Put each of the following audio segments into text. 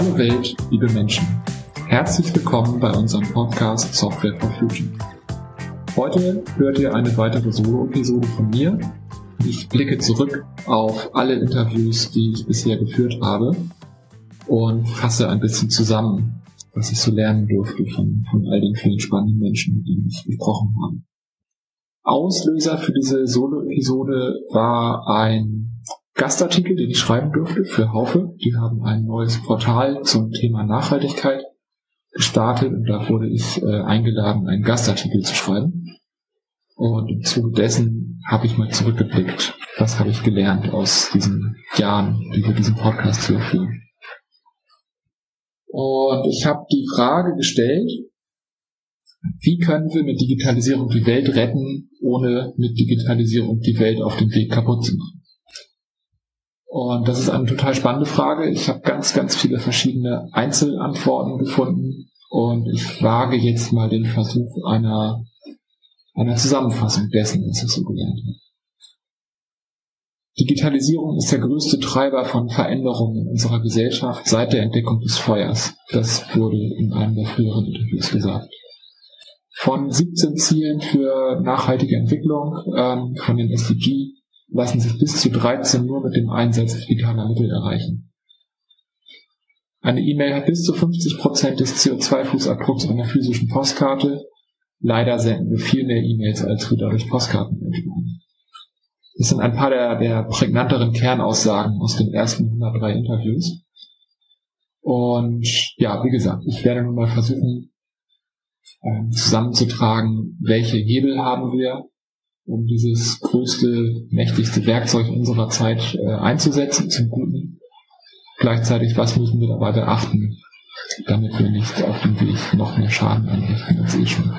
Hallo Welt, liebe Menschen. Herzlich willkommen bei unserem Podcast Software for Future. Heute hört ihr eine weitere Solo-Episode von mir. Ich blicke zurück auf alle Interviews, die ich bisher geführt habe und fasse ein bisschen zusammen, was ich so lernen durfte von, von all den vielen spannenden Menschen, denen ich gesprochen habe. Auslöser für diese Solo-Episode war ein Gastartikel, den ich schreiben durfte für Haufe. Die haben ein neues Portal zum Thema Nachhaltigkeit gestartet und da wurde ich äh, eingeladen, einen Gastartikel zu schreiben. Und im Zuge dessen habe ich mal zurückgeblickt, was habe ich gelernt aus diesen Jahren, die wir diesen Podcast hier führen. Und ich habe die Frage gestellt, wie können wir mit Digitalisierung die Welt retten, ohne mit Digitalisierung die Welt auf dem Weg kaputt zu machen? Und das ist eine total spannende Frage. Ich habe ganz, ganz viele verschiedene Einzelantworten gefunden und ich wage jetzt mal den Versuch einer, einer Zusammenfassung dessen, was ich so gelernt habe. Digitalisierung ist der größte Treiber von Veränderungen in unserer Gesellschaft seit der Entdeckung des Feuers. Das wurde in einem der früheren Interviews gesagt. Von 17 Zielen für nachhaltige Entwicklung ähm, von den SDG lassen sich bis zu 13 nur mit dem Einsatz digitaler Mittel erreichen. Eine E-Mail hat bis zu 50 Prozent des CO2-Fußabdrucks einer physischen Postkarte. Leider senden wir viel mehr E-Mails, als wir dadurch Postkarten entwickeln. Das sind ein paar der, der prägnanteren Kernaussagen aus den ersten 103 Interviews. Und ja, wie gesagt, ich werde nun mal versuchen, ähm, zusammenzutragen, welche Hebel haben wir, um dieses größte, mächtigste Werkzeug unserer Zeit äh, einzusetzen zum Guten. Gleichzeitig, was müssen wir dabei beachten, damit wir nicht auf dem Weg noch mehr Schaden anrichten als eh schon.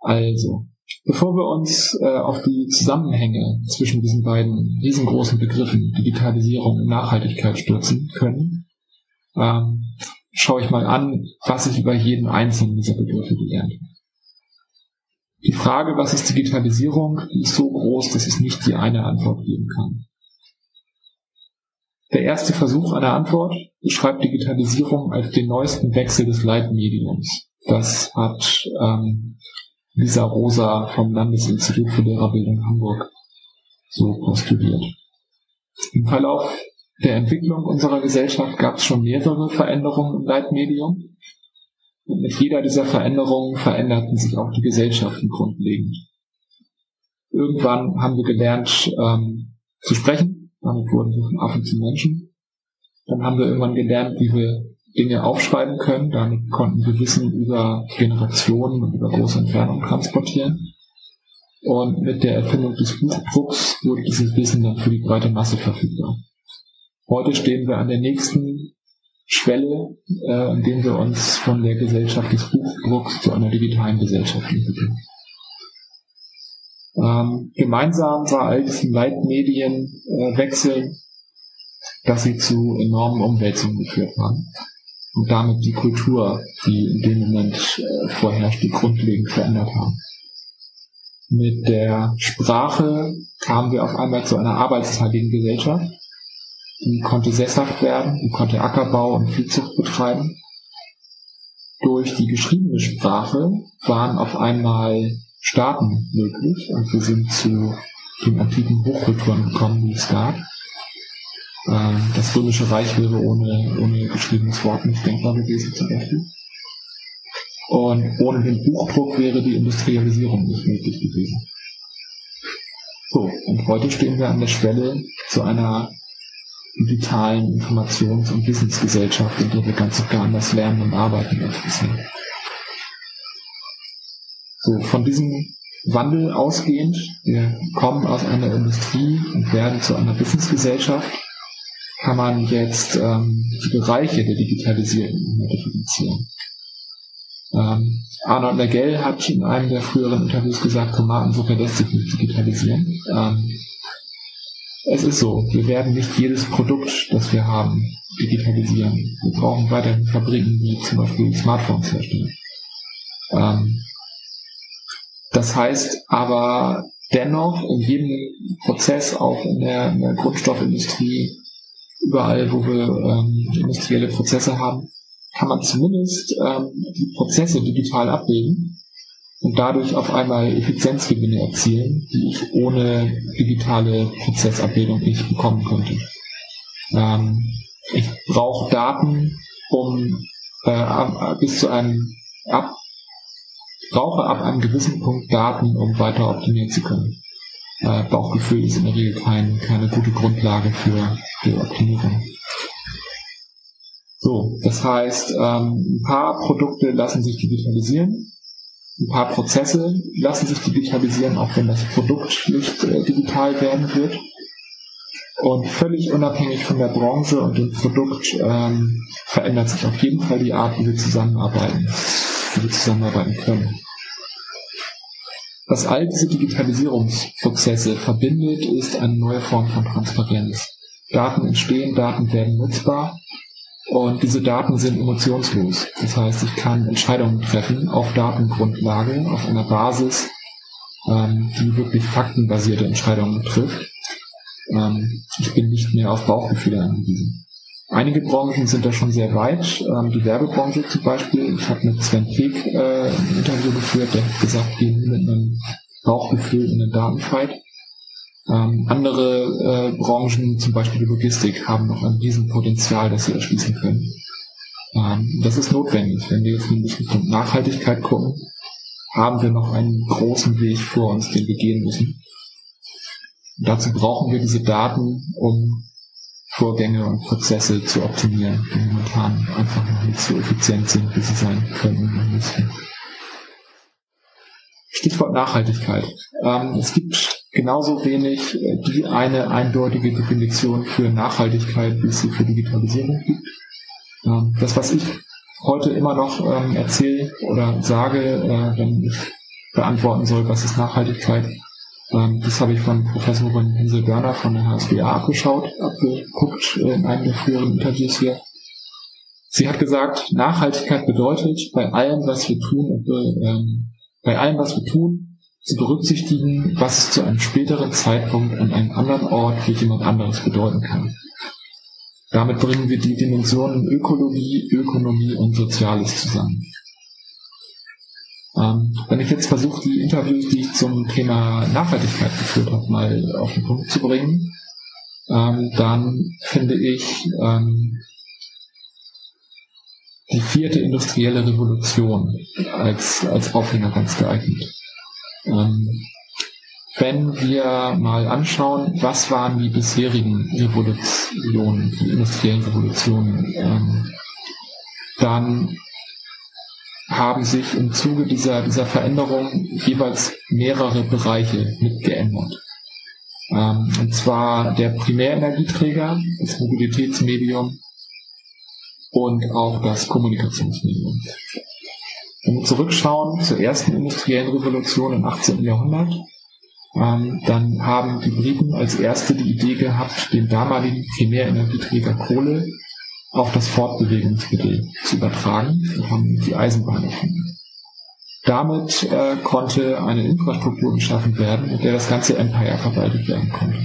Also, Bevor wir uns äh, auf die Zusammenhänge zwischen diesen beiden riesengroßen Begriffen Digitalisierung und Nachhaltigkeit stürzen können, ähm, schaue ich mal an, was ich über jeden einzelnen dieser Begriffe gelernt habe. Die Frage, was ist Digitalisierung, ist so groß, dass es nicht die eine Antwort geben kann. Der erste Versuch einer Antwort beschreibt Digitalisierung als den neuesten Wechsel des Leitmediums. Das hat ähm, Lisa Rosa vom Landesinstitut für Lehrerbildung Hamburg so postuliert. Im Verlauf der Entwicklung unserer Gesellschaft gab es schon mehrere Veränderungen im Leitmedium. Und mit jeder dieser Veränderungen veränderten sich auch die Gesellschaften grundlegend. Irgendwann haben wir gelernt ähm, zu sprechen, damit wurden wir von Affen zu Menschen. Dann haben wir irgendwann gelernt, wie wir Dinge aufschreiben können. Damit konnten wir Wissen über Generationen und über große Entfernungen transportieren. Und mit der Erfindung des Buchdrucks wurde dieses Wissen dann für die breite Masse verfügbar. Heute stehen wir an der nächsten Schwelle, äh, indem wir uns von der Gesellschaft des Buchdrucks zu einer digitalen Gesellschaft entwickeln. Ähm, gemeinsam war all diesen Leitmedienwechsel, äh, dass sie zu enormen Umwälzungen geführt haben und damit die Kultur, die in dem Moment äh, vorherrschte, grundlegend verändert haben. Mit der Sprache kamen wir auf einmal zu einer arbeitsteiligen Gesellschaft. Die konnte sesshaft werden, die konnte Ackerbau und Viehzucht betreiben. Durch die geschriebene Sprache waren auf einmal Staaten möglich und wir sind zu den antiken Hochkulturen gekommen, die es gab. Ähm, das Römische Reich wäre ohne, ohne geschriebenes Wort nicht denkbar gewesen zum Beispiel. Und ohne den Buchdruck wäre die Industrialisierung nicht möglich gewesen. So, und heute stehen wir an der Schwelle zu einer digitalen Informations- und Wissensgesellschaft, in der wir ganz und gar anders lernen und arbeiten als. So, von diesem Wandel ausgehend, wir kommen aus einer Industrie und werden zu einer Wissensgesellschaft, kann man jetzt ähm, die Bereiche der Digitalisierung differenzieren. Ähm, Arnold Nagel hat in einem der früheren Interviews gesagt, Tomatensuppe lässt sich nicht digitalisieren. Ähm, es ist so, wir werden nicht jedes Produkt, das wir haben, digitalisieren. Wir brauchen weiterhin Fabriken, die zum Beispiel Smartphones herstellen. Ähm, das heißt aber dennoch in jedem Prozess, auch in der, in der Grundstoffindustrie, überall, wo wir ähm, industrielle Prozesse haben, kann man zumindest ähm, die Prozesse digital abbilden und dadurch auf einmal Effizienzgewinne erzielen, die ich ohne digitale Prozessabbildung nicht bekommen könnte. Ähm, ich brauche Daten, um äh, bis zu einem ab, brauche ab einem gewissen Punkt Daten, um weiter optimieren zu können. Äh, Bauchgefühl ist in der Regel kein, keine gute Grundlage für, für Optimierung. So, das heißt, ähm, ein paar Produkte lassen sich digitalisieren, ein paar Prozesse lassen sich digitalisieren, auch wenn das Produkt nicht äh, digital werden wird. Und völlig unabhängig von der Branche und dem Produkt ähm, verändert sich auf jeden Fall die Art, wie wir zusammenarbeiten, wie wir zusammenarbeiten können. Was all diese Digitalisierungsprozesse verbindet, ist eine neue Form von Transparenz. Daten entstehen, Daten werden nutzbar und diese Daten sind emotionslos. Das heißt, ich kann Entscheidungen treffen auf Datengrundlage, auf einer Basis, ähm, die wirklich faktenbasierte Entscheidungen trifft. Ähm, ich bin nicht mehr auf Bauchgefühle angewiesen. Einige Branchen sind da schon sehr weit. Ähm, die Werbebranche zum Beispiel. Ich habe mit Sven Peek äh, ein Interview geführt, der hat gesagt, gehen mit einem Bauchgefühl in den Datenfight. Ähm, andere äh, Branchen, zum Beispiel die Logistik, haben noch ein Riesenpotenzial, das sie erschließen können. Ähm, das ist notwendig. Wenn wir jetzt nämlich Richtung Nachhaltigkeit gucken, haben wir noch einen großen Weg vor uns, den wir gehen müssen. Und dazu brauchen wir diese Daten, um Vorgänge und Prozesse zu optimieren, die momentan einfach noch nicht so effizient sind, wie sie sein können und müssen. Stichwort Nachhaltigkeit. Ähm, es gibt genauso wenig äh, die eine eindeutige Definition für Nachhaltigkeit, wie es sie für Digitalisierung gibt. Ähm, das, was ich heute immer noch ähm, erzähle oder sage, äh, wenn ich beantworten soll, was ist Nachhaltigkeit, ähm, das habe ich von Professorin Hinsel Görner von der HSBA abgeschaut, abgeguckt äh, in einem der früheren Interviews hier. Sie hat gesagt, Nachhaltigkeit bedeutet, bei allem, was wir tun, bei allem, was wir tun, zu berücksichtigen, was es zu einem späteren Zeitpunkt an einem anderen Ort für jemand anderes bedeuten kann. Damit bringen wir die Dimensionen Ökologie, Ökonomie und Soziales zusammen. Ähm, wenn ich jetzt versuche, die Interviews, die ich zum Thema Nachhaltigkeit geführt habe, mal auf den Punkt zu bringen, ähm, dann finde ich ähm, die vierte industrielle Revolution als, als Aufhänger ganz geeignet. Ähm, wenn wir mal anschauen, was waren die bisherigen Revolutionen, die industriellen Revolutionen, ähm, dann haben sich im Zuge dieser, dieser Veränderung jeweils mehrere Bereiche mitgeändert. Ähm, und zwar der Primärenergieträger, das Mobilitätsmedium und auch das Kommunikationsmedium. Wenn wir zurückschauen zur ersten industriellen Revolution im 18. Jahrhundert, ähm, dann haben die Briten als erste die Idee gehabt, den damaligen Primärenergieträger Kohle auf das Fortbewegungsmittel zu übertragen und haben die Eisenbahn erfunden. Damit äh, konnte eine Infrastruktur geschaffen werden, mit der das ganze Empire verwaltet werden konnte.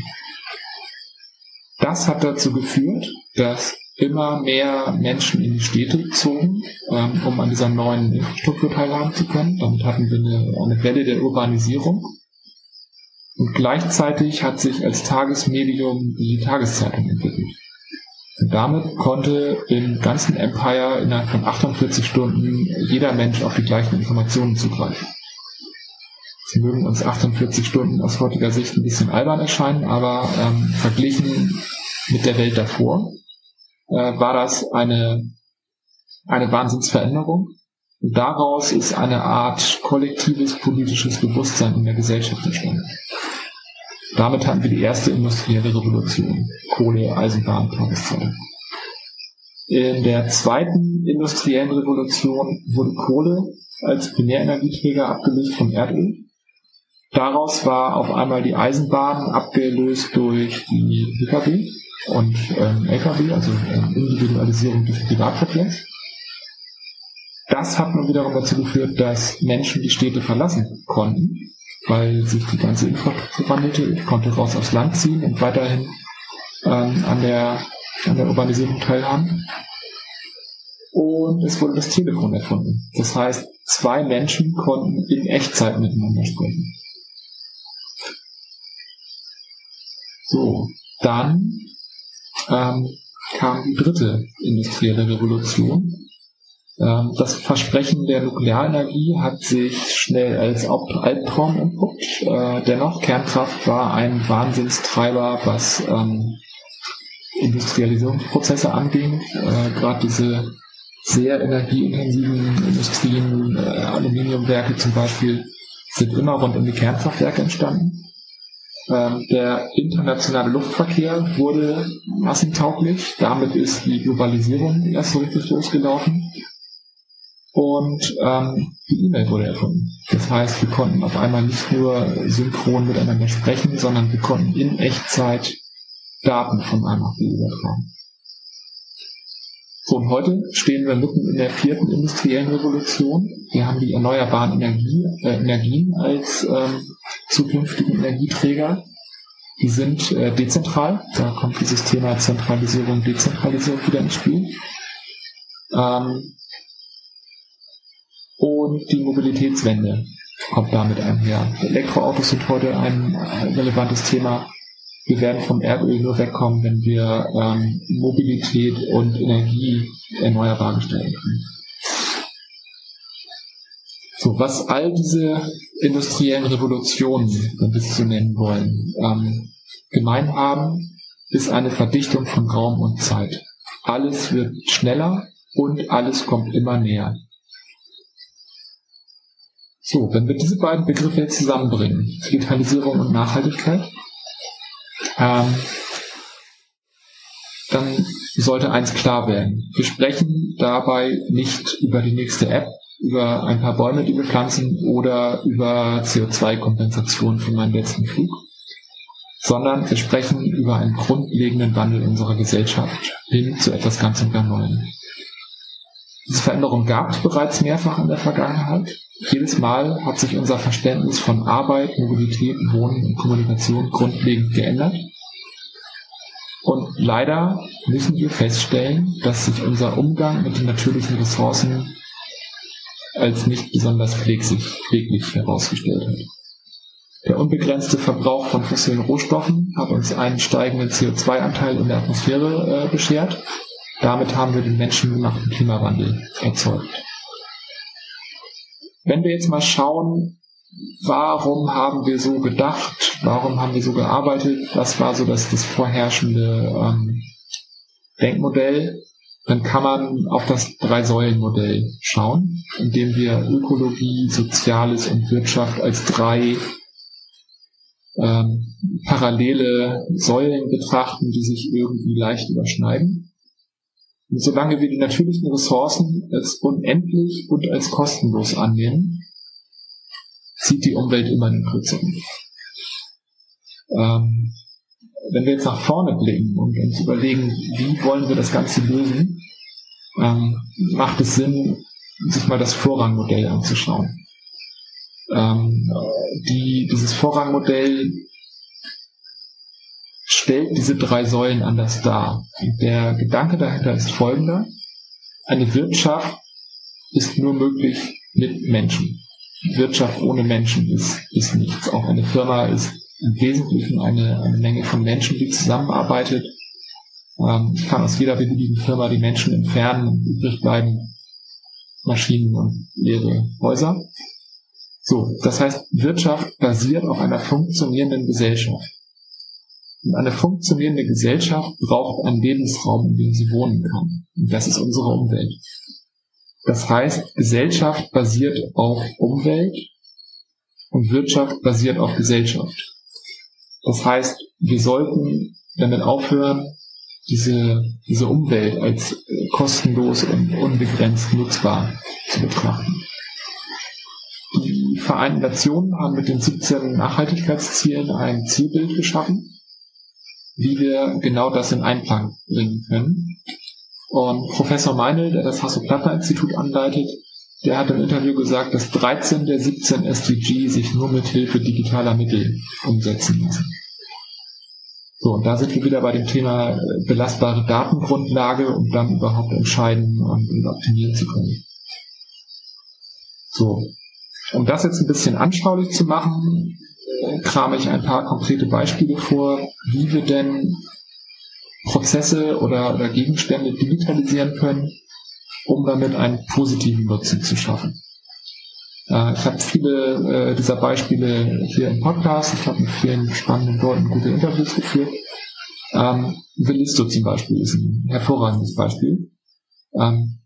Das hat dazu geführt, dass immer mehr Menschen in die Städte zogen, ähm, um an dieser neuen Infrastruktur teilhaben zu können. Damit hatten wir eine, eine Welle der Urbanisierung. Und gleichzeitig hat sich als Tagesmedium die Tageszeitung entwickelt. Und damit konnte im ganzen Empire innerhalb von 48 Stunden jeder Mensch auf die gleichen Informationen zugreifen. Sie mögen uns 48 Stunden aus heutiger Sicht ein bisschen albern erscheinen, aber ähm, verglichen mit der Welt davor äh, war das eine, eine Wahnsinnsveränderung. Und daraus ist eine Art kollektives politisches Bewusstsein in der Gesellschaft entstanden. Damit hatten wir die erste industrielle Revolution. Kohle, Eisenbahn, Tageszeitung. In der zweiten industriellen Revolution wurde Kohle als Primärenergieträger abgelöst vom Erdöl. Daraus war auf einmal die Eisenbahn abgelöst durch die Pkw und ähm, Lkw, also ähm, Individualisierung des Privatverkehrs. Das hat nun wiederum dazu geführt, dass Menschen die Städte verlassen konnten weil sich die ganze Infrastruktur wandelte. Ich konnte raus aufs Land ziehen und weiterhin ähm, an der an der Urbanisierung teilhaben. Und es wurde das Telefon erfunden. Das heißt, zwei Menschen konnten in Echtzeit miteinander sprechen. So, dann ähm, kam die dritte industrielle Revolution. Ähm, das Versprechen der Nuklearenergie hat sich schnell als Albtraum entpuppt. Äh, dennoch, Kernkraft war ein Wahnsinnstreiber, was ähm, Industrialisierungsprozesse anging. Äh, Gerade diese sehr energieintensiven Industrien, äh, Aluminiumwerke zum Beispiel, sind immer rund um die Kernkraftwerke entstanden. Ähm, der internationale Luftverkehr wurde massentauglich. Damit ist die Globalisierung erst so richtig losgelaufen. Und ähm, die E-Mail wurde erfunden. Das heißt, wir konnten auf einmal nicht nur synchron miteinander sprechen, sondern wir konnten in Echtzeit Daten von A nach B übertragen. Und heute stehen wir mitten in der vierten industriellen Revolution. Wir haben die erneuerbaren Energie, äh, Energien als ähm, zukünftigen Energieträger. Die sind äh, dezentral. Da kommt dieses Thema Zentralisierung, Dezentralisierung wieder ins Spiel. Ähm, und die Mobilitätswende kommt damit einher. Elektroautos sind heute ein relevantes Thema. Wir werden vom Erdöl nur wegkommen, wenn wir ähm, Mobilität und Energie erneuerbar gestalten können. So, was all diese industriellen Revolutionen, wenn wir es so nennen wollen, ähm, gemein haben, ist eine Verdichtung von Raum und Zeit. Alles wird schneller und alles kommt immer näher. So, wenn wir diese beiden Begriffe jetzt zusammenbringen, Digitalisierung und Nachhaltigkeit, ähm, dann sollte eins klar werden. Wir sprechen dabei nicht über die nächste App, über ein paar Bäume, die wir pflanzen oder über CO2-Kompensation für meinen letzten Flug, sondern wir sprechen über einen grundlegenden Wandel unserer Gesellschaft hin zu etwas ganz und gar Neuem. Diese Veränderung gab es bereits mehrfach in der Vergangenheit. Jedes Mal hat sich unser Verständnis von Arbeit, Mobilität, Wohnen und Kommunikation grundlegend geändert. Und leider müssen wir feststellen, dass sich unser Umgang mit den natürlichen Ressourcen als nicht besonders pfleglich, herausgestellt hat. Der unbegrenzte Verbrauch von fossilen Rohstoffen hat uns einen steigenden CO2-Anteil in der Atmosphäre äh, beschert. Damit haben wir den menschengemachten Klimawandel erzeugt. Wenn wir jetzt mal schauen, warum haben wir so gedacht, warum haben wir so gearbeitet, was war so das, das vorherrschende ähm, Denkmodell, dann kann man auf das Drei-Säulen-Modell schauen, indem wir Ökologie, Soziales und Wirtschaft als drei ähm, parallele Säulen betrachten, die sich irgendwie leicht überschneiden. Und solange wir die natürlichen Ressourcen als unendlich und als kostenlos annehmen, zieht die Umwelt immer in den Kürzeren. Ähm, wenn wir jetzt nach vorne blicken und uns überlegen, wie wollen wir das Ganze lösen, ähm, macht es Sinn, sich mal das Vorrangmodell anzuschauen. Ähm, die, dieses Vorrangmodell stellt diese drei Säulen anders dar. Der Gedanke dahinter ist folgender. Eine Wirtschaft ist nur möglich mit Menschen. Wirtschaft ohne Menschen ist, ist nichts. Auch eine Firma ist im Wesentlichen eine, eine Menge von Menschen, die zusammenarbeitet. Ähm, ich kann aus jeder beliebigen Firma die Menschen entfernen und übrig bleiben Maschinen und leere Häuser. So, das heißt, Wirtschaft basiert auf einer funktionierenden Gesellschaft. Und eine funktionierende Gesellschaft braucht einen Lebensraum, in dem sie wohnen kann. Und das ist unsere Umwelt. Das heißt, Gesellschaft basiert auf Umwelt und Wirtschaft basiert auf Gesellschaft. Das heißt, wir sollten damit aufhören, diese, diese Umwelt als äh, kostenlos und unbegrenzt nutzbar zu betrachten. Die Vereinten Nationen haben mit den 17 Nachhaltigkeitszielen ein Zielbild geschaffen, wie wir genau das in Einklang bringen können. Und Professor Meinl, der das Hasso-Plattner-Institut anleitet, der hat im Interview gesagt, dass 13 der 17 SDG sich nur mit Hilfe digitaler Mittel umsetzen lassen. So, und da sind wir wieder bei dem Thema äh, belastbare Datengrundlage, um dann überhaupt entscheiden und optimieren zu können. So, um das jetzt ein bisschen anschaulich zu machen, äh, krame ich ein paar konkrete Beispiele vor, wie wir denn Prozesse oder, oder Gegenstände digitalisieren können, um damit einen positiven Nutzen zu schaffen. Äh, ich habe viele äh, dieser Beispiele hier im Podcast. Ich habe mit vielen spannenden Leuten gute Interviews geführt. Ähm, Velisto zum Beispiel ist ein hervorragendes Beispiel. Ähm,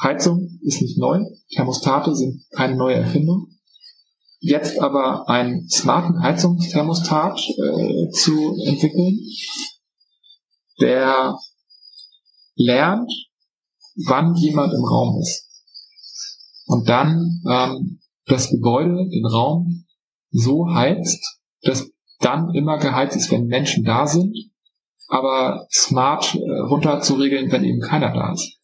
Heizung ist nicht neu. Thermostate sind keine neue Erfindung. Jetzt aber einen smarten Heizungsthermostat äh, zu entwickeln, der lernt, wann jemand im Raum ist. Und dann ähm, das Gebäude, den Raum so heizt, dass dann immer geheizt ist, wenn Menschen da sind, aber smart äh, runterzuregeln, wenn eben keiner da ist.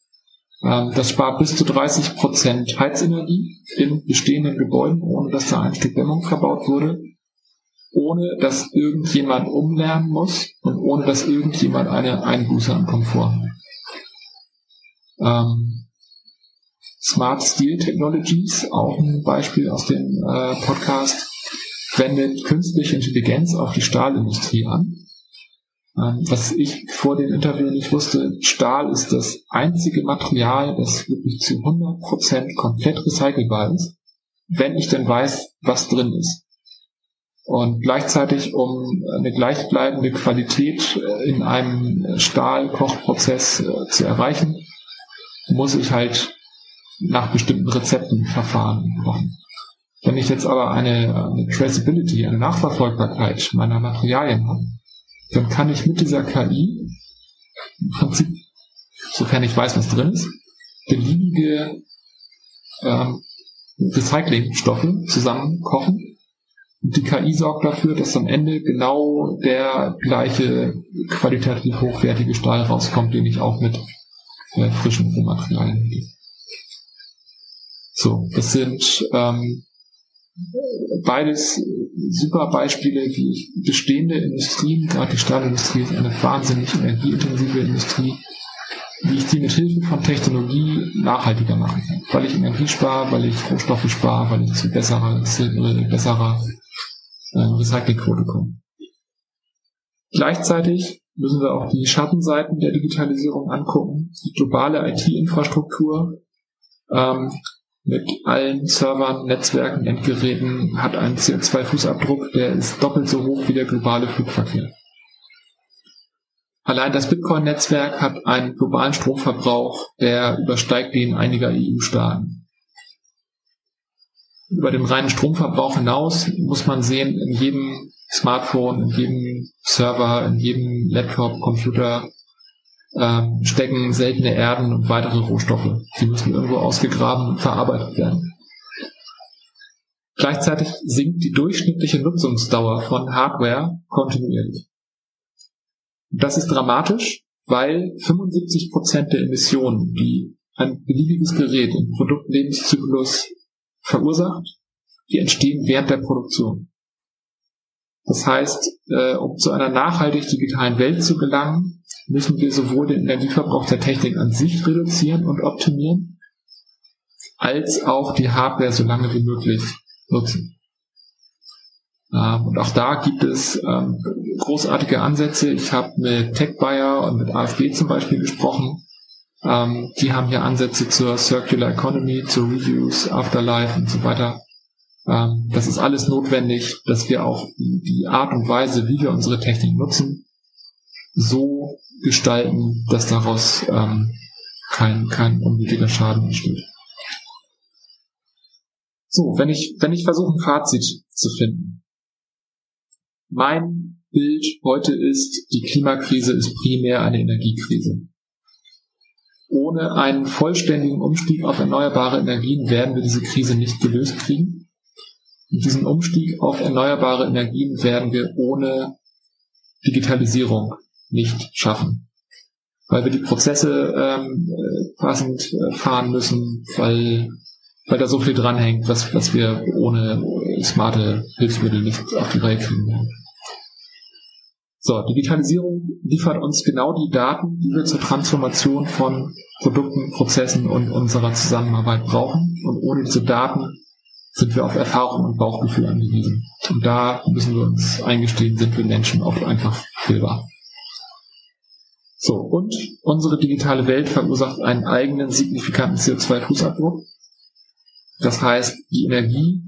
Ähm, das spart bis zu 30 Prozent Heizenergie in bestehenden Gebäuden, ohne dass da ein Stück Dämmung verbaut wurde, ohne dass irgendjemand umlernen muss und ohne dass irgendjemand eine Einbuße an Komfort hat. Ähm, Smart Steel Technologies, auch ein Beispiel aus dem äh, Podcast, wendet künstliche Intelligenz auf die Stahlindustrie an. Ähm, was ich vor dem Interview nicht wusste, Stahl ist das einzige Material, das wirklich zu 100% komplett recycelbar ist, wenn ich denn weiß, was drin ist. Und gleichzeitig, um eine gleichbleibende Qualität äh, in einem Stahlkochprozess äh, zu erreichen, muss ich halt nach bestimmten Rezepten Verfahren kochen. Wenn ich jetzt aber eine, eine Traceability, eine Nachverfolgbarkeit meiner Materialien habe, dann kann ich mit dieser KI im Prinzip, sofern ich weiß, was drin ist, beliebige ähm, Recyclingstoffe zusammen kochen. Und die KI sorgt dafür, dass am Ende genau der gleiche qualitativ hochwertige Stahl rauskommt, den ich auch mit äh, frischen Rohmaterialien nehme. So, das sind ähm, beides super Beispiele, wie ich bestehende Industrien, gerade die Stahlindustrie ist eine wahnsinnig energieintensive Industrie, wie ich die mit Hilfe von Technologie nachhaltiger machen kann. Weil ich Energie spare, weil ich Rohstoffe spare, weil ich zu besserer, zu besserer Recyclingquote komme. Gleichzeitig müssen wir auch die Schattenseiten der Digitalisierung angucken. Die globale IT-Infrastruktur ähm, mit allen Servern, Netzwerken, Endgeräten hat einen CO2-Fußabdruck, der ist doppelt so hoch wie der globale Flugverkehr. Allein das Bitcoin-Netzwerk hat einen globalen Stromverbrauch, der übersteigt den einiger EU-Staaten. Über den reinen Stromverbrauch hinaus muss man sehen, in jedem Smartphone, in jedem Server, in jedem Laptop, Computer ähm, stecken seltene Erden und weitere Rohstoffe. Die müssen irgendwo ausgegraben und verarbeitet werden. Gleichzeitig sinkt die durchschnittliche Nutzungsdauer von Hardware kontinuierlich. Das ist dramatisch, weil 75 Prozent der Emissionen, die ein beliebiges Gerät im Produktlebenszyklus verursacht, die entstehen während der Produktion. Das heißt, äh, um zu einer nachhaltig digitalen Welt zu gelangen, müssen wir sowohl den Energieverbrauch der Technik an sich reduzieren und optimieren, als auch die Hardware so lange wie möglich nutzen. Ähm, und auch da gibt es ähm, großartige Ansätze. Ich habe mit TechBuyer und mit AfD zum Beispiel gesprochen. Ähm, die haben hier Ansätze zur Circular Economy, zur Reviews, Afterlife und so weiter. Ähm, das ist alles notwendig, dass wir auch die Art und Weise, wie wir unsere Technik nutzen, so gestalten, dass daraus ähm, kein, kein unnötiger Schaden entsteht. So, wenn ich, wenn ich versuche, ein Fazit zu finden. Mein Bild heute ist, die Klimakrise ist primär eine Energiekrise. Ohne einen vollständigen Umstieg auf erneuerbare Energien werden wir diese Krise nicht gelöst kriegen. Und diesen Umstieg auf erneuerbare Energien werden wir ohne Digitalisierung nicht schaffen. Weil wir die Prozesse ähm, äh, passend äh, fahren müssen, weil, weil da so viel dranhängt, was, was wir ohne smarte Hilfsmittel nicht auf die Reihe kriegen werden. So, Digitalisierung liefert uns genau die Daten, die wir zur Transformation von Produkten, Prozessen und unserer Zusammenarbeit brauchen. Und ohne diese Daten sind wir auf Erfahrung und Bauchgefühl angewiesen. Und da müssen wir uns eingestehen, sind wir Menschen oft einfach fehlbar. So, und unsere digitale Welt verursacht einen eigenen signifikanten CO2-Fußabdruck. Das heißt, die Energie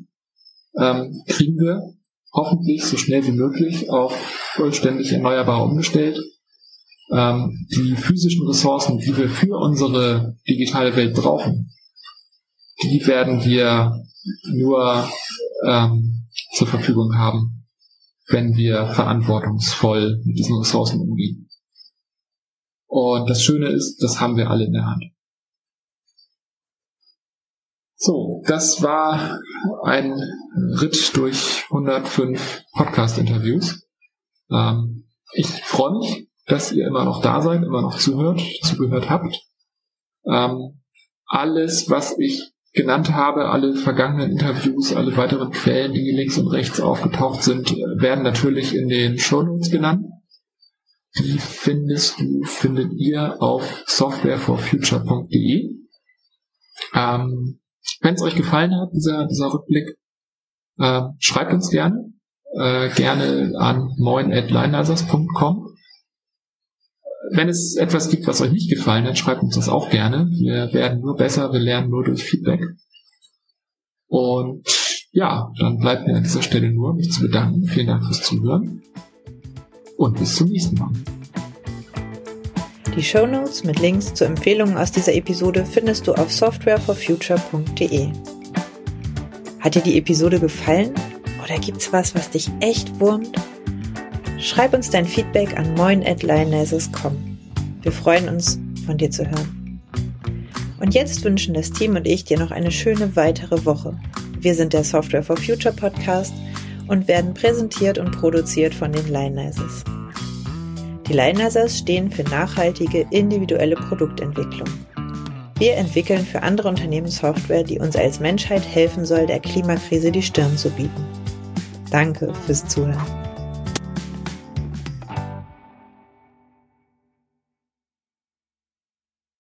ähm, kriegen wir hoffentlich so schnell wie möglich auf vollständig erneuerbar umgestellt. Ähm, die physischen Ressourcen, die wir für unsere digitale Welt brauchen, die werden wir nur ähm, zur Verfügung haben, wenn wir verantwortungsvoll mit diesen Ressourcen umgehen. Und das Schöne ist, das haben wir alle in der Hand. So, das war ein Ritt durch 105 Podcast-Interviews. Ähm, ich freue mich, dass ihr immer noch da seid, immer noch zuhört, zugehört habt. Ähm, alles, was ich genannt habe, alle vergangenen Interviews, alle weiteren Quellen, die links und rechts aufgetaucht sind, werden natürlich in den Shownotes genannt. Die findest du, findet ihr auf softwareforfuture.de. Ähm, wenn es euch gefallen hat, dieser, dieser Rückblick, äh, schreibt uns gerne. Äh, gerne an moin.linelasers.com. Wenn es etwas gibt, was euch nicht gefallen hat, schreibt uns das auch gerne. Wir werden nur besser, wir lernen nur durch Feedback. Und ja, dann bleibt mir an dieser Stelle nur, mich zu bedanken. Vielen Dank fürs Zuhören und bis zum nächsten Mal. Die Show Notes mit Links zu Empfehlungen aus dieser Episode findest du auf softwareforfuture.de. Hat dir die Episode gefallen oder gibt's was, was dich echt wurmt? Schreib uns dein Feedback an moin@lionesses.com. Wir freuen uns, von dir zu hören. Und jetzt wünschen das Team und ich dir noch eine schöne weitere Woche. Wir sind der Software for Future Podcast und werden präsentiert und produziert von den Lionesses. Die Lionizers stehen für nachhaltige, individuelle Produktentwicklung. Wir entwickeln für andere Unternehmen Software, die uns als Menschheit helfen soll, der Klimakrise die Stirn zu bieten. Danke fürs Zuhören.